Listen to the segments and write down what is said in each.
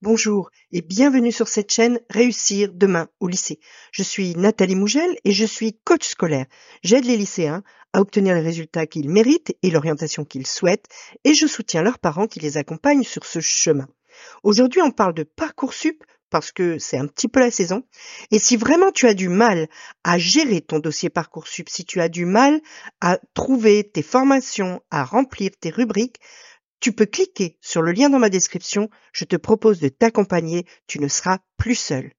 Bonjour et bienvenue sur cette chaîne Réussir demain au lycée. Je suis Nathalie Mougel et je suis coach scolaire. J'aide les lycéens à obtenir les résultats qu'ils méritent et l'orientation qu'ils souhaitent et je soutiens leurs parents qui les accompagnent sur ce chemin. Aujourd'hui, on parle de Parcoursup parce que c'est un petit peu la saison. Et si vraiment tu as du mal à gérer ton dossier Parcoursup, si tu as du mal à trouver tes formations, à remplir tes rubriques, tu peux cliquer sur le lien dans ma description, je te propose de t'accompagner, tu ne seras plus seul.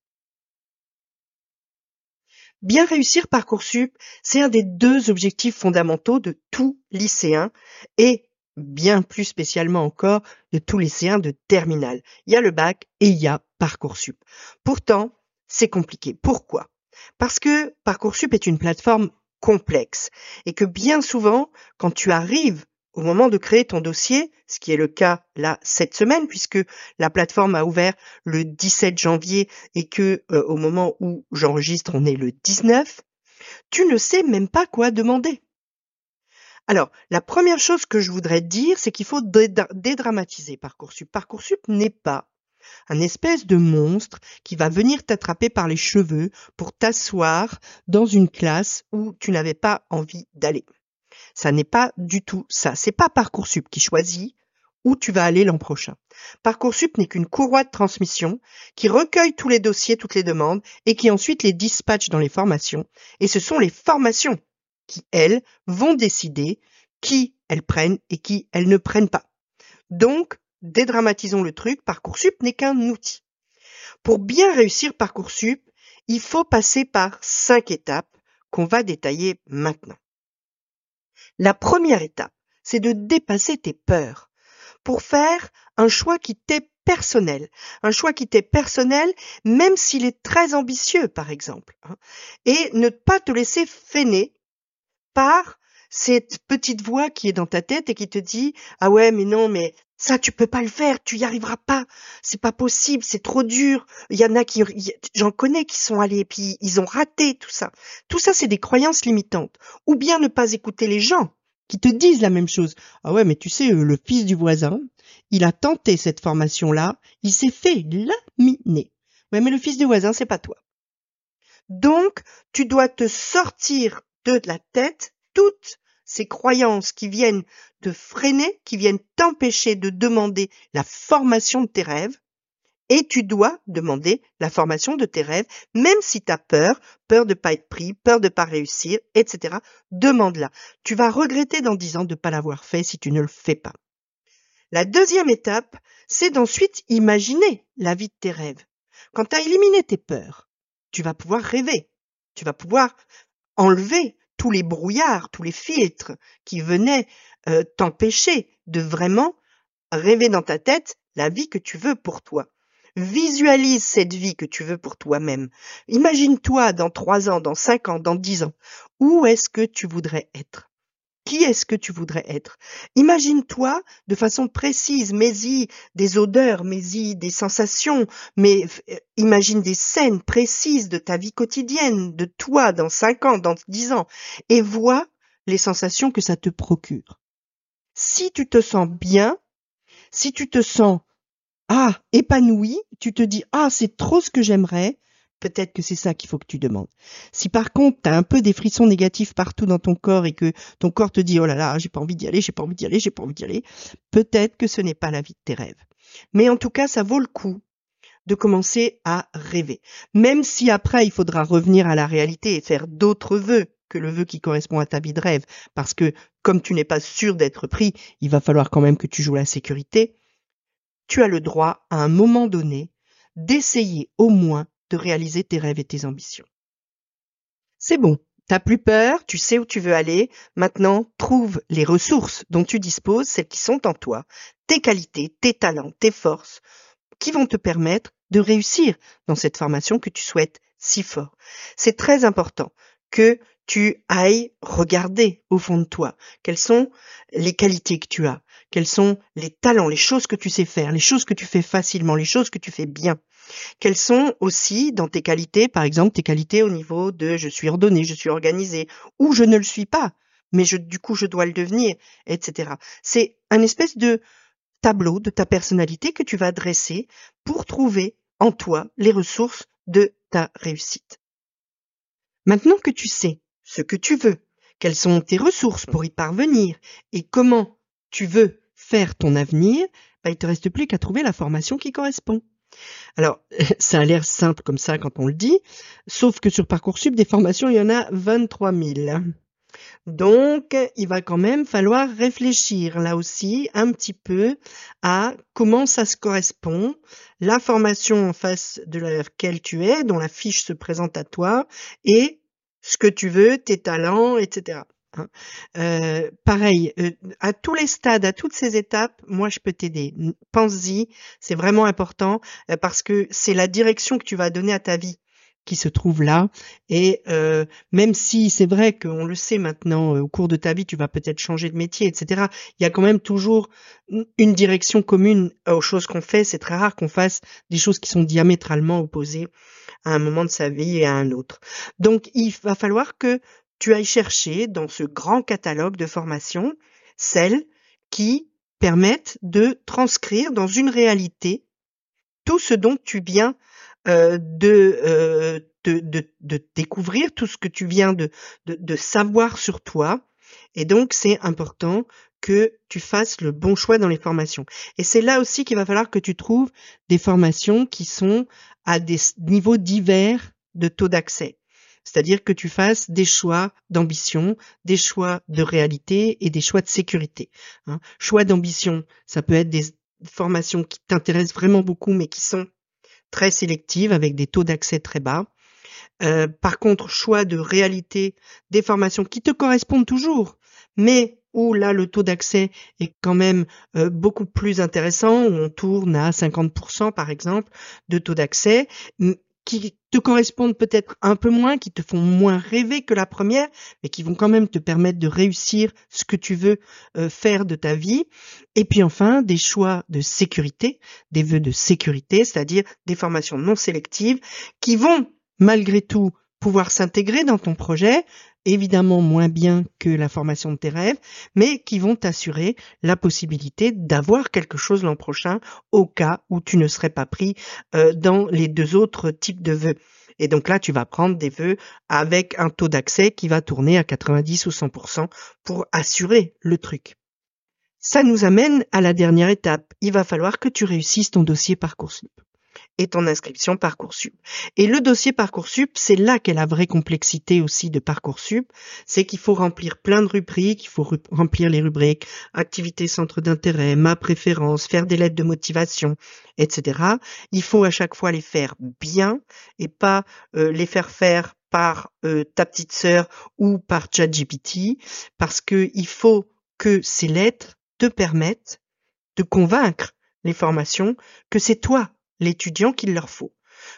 Bien réussir Parcoursup, c'est un des deux objectifs fondamentaux de tout lycéen et bien plus spécialement encore de tout lycéen de terminale. Il y a le bac et il y a Parcoursup. Pourtant, c'est compliqué. Pourquoi? Parce que Parcoursup est une plateforme complexe et que bien souvent, quand tu arrives au moment de créer ton dossier, ce qui est le cas là cette semaine puisque la plateforme a ouvert le 17 janvier et que euh, au moment où j'enregistre on est le 19, tu ne sais même pas quoi demander. Alors, la première chose que je voudrais dire, c'est qu'il faut dédramatiser Parcoursup. Parcoursup n'est pas un espèce de monstre qui va venir t'attraper par les cheveux pour t'asseoir dans une classe où tu n'avais pas envie d'aller. Ça n'est pas du tout ça. C'est pas Parcoursup qui choisit où tu vas aller l'an prochain. Parcoursup n'est qu'une courroie de transmission qui recueille tous les dossiers, toutes les demandes et qui ensuite les dispatche dans les formations. Et ce sont les formations qui, elles, vont décider qui elles prennent et qui elles ne prennent pas. Donc, dédramatisons le truc, Parcoursup n'est qu'un outil. Pour bien réussir Parcoursup, il faut passer par cinq étapes qu'on va détailler maintenant. La première étape, c'est de dépasser tes peurs pour faire un choix qui t'est personnel. Un choix qui t'est personnel, même s'il est très ambitieux, par exemple. Hein. Et ne pas te laisser freiner par cette petite voix qui est dans ta tête et qui te dit ah ouais mais non mais ça tu peux pas le faire tu y arriveras pas. C'est pas possible c'est trop dur. Y en a qui j'en connais qui sont allés et puis ils ont raté tout ça. Tout ça c'est des croyances limitantes. Ou bien ne pas écouter les gens qui te disent la même chose ah ouais mais tu sais euh, le fils du voisin il a tenté cette formation là il s'est fait laminer. Ouais mais le fils du voisin c'est pas toi. Donc tu dois te sortir de la tête toutes ces croyances qui viennent te freiner, qui viennent t'empêcher de demander la formation de tes rêves, et tu dois demander la formation de tes rêves, même si tu as peur, peur de pas être pris, peur de pas réussir, etc. Demande-la. Tu vas regretter dans dix ans de ne pas l'avoir fait si tu ne le fais pas. La deuxième étape, c'est d'ensuite imaginer la vie de tes rêves. Quand tu as éliminé tes peurs, tu vas pouvoir rêver. Tu vas pouvoir enlever tous les brouillards, tous les filtres qui venaient euh, t'empêcher de vraiment rêver dans ta tête la vie que tu veux pour toi. Visualise cette vie que tu veux pour toi-même. Imagine-toi dans trois ans, dans cinq ans, dans dix ans. Où est-ce que tu voudrais être? Qui est-ce que tu voudrais être? Imagine-toi de façon précise, mais-y des odeurs, mais-y des sensations, mais euh, imagine des scènes précises de ta vie quotidienne, de toi dans cinq ans, dans dix ans, et vois les sensations que ça te procure. Si tu te sens bien, si tu te sens ah épanoui, tu te dis ah c'est trop ce que j'aimerais, peut-être que c'est ça qu'il faut que tu demandes. Si par contre tu as un peu des frissons négatifs partout dans ton corps et que ton corps te dit oh là là, j'ai pas envie d'y aller, j'ai pas envie d'y aller, j'ai pas envie d'y aller, peut-être que ce n'est pas la vie de tes rêves. Mais en tout cas, ça vaut le coup de commencer à rêver. Même si après il faudra revenir à la réalité et faire d'autres vœux que le vœu qui correspond à ta vie de rêve, parce que comme tu n'es pas sûr d'être pris, il va falloir quand même que tu joues la sécurité, tu as le droit à un moment donné d'essayer au moins de réaliser tes rêves et tes ambitions. C'est bon, t'as plus peur, tu sais où tu veux aller, maintenant trouve les ressources dont tu disposes, celles qui sont en toi, tes qualités, tes talents, tes forces, qui vont te permettre de réussir dans cette formation que tu souhaites si fort. C'est très important que tu ailles regarder au fond de toi quelles sont les qualités que tu as, quels sont les talents, les choses que tu sais faire, les choses que tu fais facilement, les choses que tu fais bien. Quelles sont aussi dans tes qualités, par exemple, tes qualités au niveau de je suis ordonné, je suis organisé, ou je ne le suis pas, mais du coup je dois le devenir, etc. C'est un espèce de tableau de ta personnalité que tu vas dresser pour trouver en toi les ressources de ta réussite. Maintenant que tu sais ce que tu veux, quelles sont tes ressources pour y parvenir et comment tu veux faire ton avenir, bah, il te reste plus qu'à trouver la formation qui correspond. Alors, ça a l'air simple comme ça quand on le dit, sauf que sur Parcoursup, des formations, il y en a 23 000. Donc, il va quand même falloir réfléchir là aussi un petit peu à comment ça se correspond, la formation en face de laquelle tu es, dont la fiche se présente à toi, et ce que tu veux, tes talents, etc. Hein. Euh, pareil, euh, à tous les stades, à toutes ces étapes, moi je peux t'aider. Pense-y, c'est vraiment important euh, parce que c'est la direction que tu vas donner à ta vie qui se trouve là. Et même si c'est vrai qu'on le sait maintenant, au cours de ta vie, tu vas peut-être changer de métier, etc. Il y a quand même toujours une direction commune aux choses qu'on fait. C'est très rare qu'on fasse des choses qui sont diamétralement opposées à un moment de sa vie et à un autre. Donc il va falloir que tu ailles chercher dans ce grand catalogue de formations celles qui permettent de transcrire dans une réalité tout ce dont tu viens euh, euh, de, de, de, découvrir, tout ce que tu viens de, de savoir sur toi. Et donc, c'est important que tu fasses le bon choix dans les formations. Et c'est là aussi qu'il va falloir que tu trouves des formations qui sont à des niveaux divers de taux d'accès. C'est-à-dire que tu fasses des choix d'ambition, des choix de réalité et des choix de sécurité. Hein. Choix d'ambition, ça peut être des formations qui t'intéressent vraiment beaucoup mais qui sont très sélectives avec des taux d'accès très bas. Euh, par contre, choix de réalité, des formations qui te correspondent toujours, mais où là le taux d'accès est quand même euh, beaucoup plus intéressant, où on tourne à 50% par exemple de taux d'accès, qui te correspondent peut-être un peu moins, qui te font moins rêver que la première, mais qui vont quand même te permettre de réussir ce que tu veux euh, faire de ta vie. Et puis enfin, des choix de sécurité, des vœux de sécurité, c'est-à-dire des formations non sélectives, qui vont malgré tout pouvoir s'intégrer dans ton projet, évidemment moins bien que la formation de tes rêves, mais qui vont t'assurer la possibilité d'avoir quelque chose l'an prochain au cas où tu ne serais pas pris euh, dans les deux autres types de vœux. Et donc là, tu vas prendre des vœux avec un taux d'accès qui va tourner à 90 ou 100% pour assurer le truc. Ça nous amène à la dernière étape. Il va falloir que tu réussisses ton dossier Parcoursup et ton inscription Parcoursup. Et le dossier Parcoursup, c'est là qu'est la vraie complexité aussi de Parcoursup, c'est qu'il faut remplir plein de rubriques, il faut remplir les rubriques activités centre d'intérêt, ma préférence, faire des lettres de motivation, etc. Il faut à chaque fois les faire bien et pas euh, les faire faire par euh, ta petite sœur ou par ChatGPT, parce que il faut que ces lettres te permettent de convaincre les formations que c'est toi l'étudiant qu'il leur faut,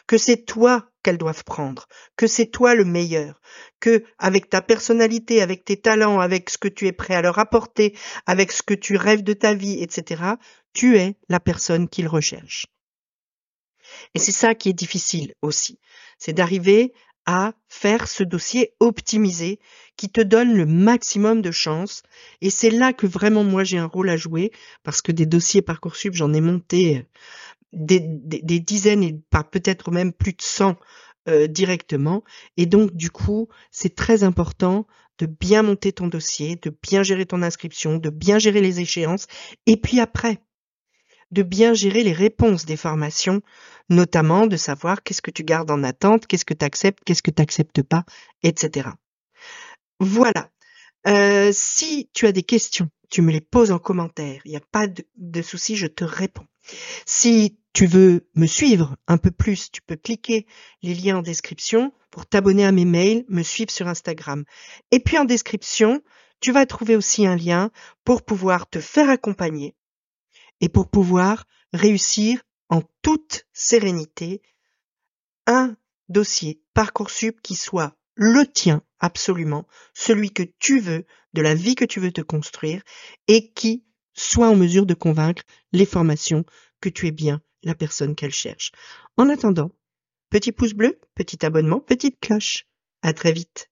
que c'est toi qu'elles doivent prendre, que c'est toi le meilleur, que avec ta personnalité, avec tes talents, avec ce que tu es prêt à leur apporter, avec ce que tu rêves de ta vie, etc., tu es la personne qu'ils recherchent. Et c'est ça qui est difficile aussi, c'est d'arriver à faire ce dossier optimisé qui te donne le maximum de chances. Et c'est là que vraiment moi j'ai un rôle à jouer parce que des dossiers Parcoursup, j'en ai monté des, dizaines et peut-être même plus de 100 euh, directement. Et donc, du coup, c'est très important de bien monter ton dossier, de bien gérer ton inscription, de bien gérer les échéances, et puis après, de bien gérer les réponses des formations, notamment de savoir qu'est-ce que tu gardes en attente, qu'est-ce que tu acceptes, qu'est-ce que tu n'acceptes pas, etc. Voilà. Euh, si tu as des questions, tu me les poses en commentaire. Il n'y a pas de, de souci, je te réponds. Si tu veux me suivre un peu plus, tu peux cliquer les liens en description pour t'abonner à mes mails, me suivre sur Instagram. Et puis en description, tu vas trouver aussi un lien pour pouvoir te faire accompagner et pour pouvoir réussir en toute sérénité un dossier Parcoursup qui soit le tien absolument, celui que tu veux, de la vie que tu veux te construire et qui soit en mesure de convaincre les formations que tu es bien la personne qu'elle cherche. En attendant, petit pouce bleu, petit abonnement, petite cloche. À très vite.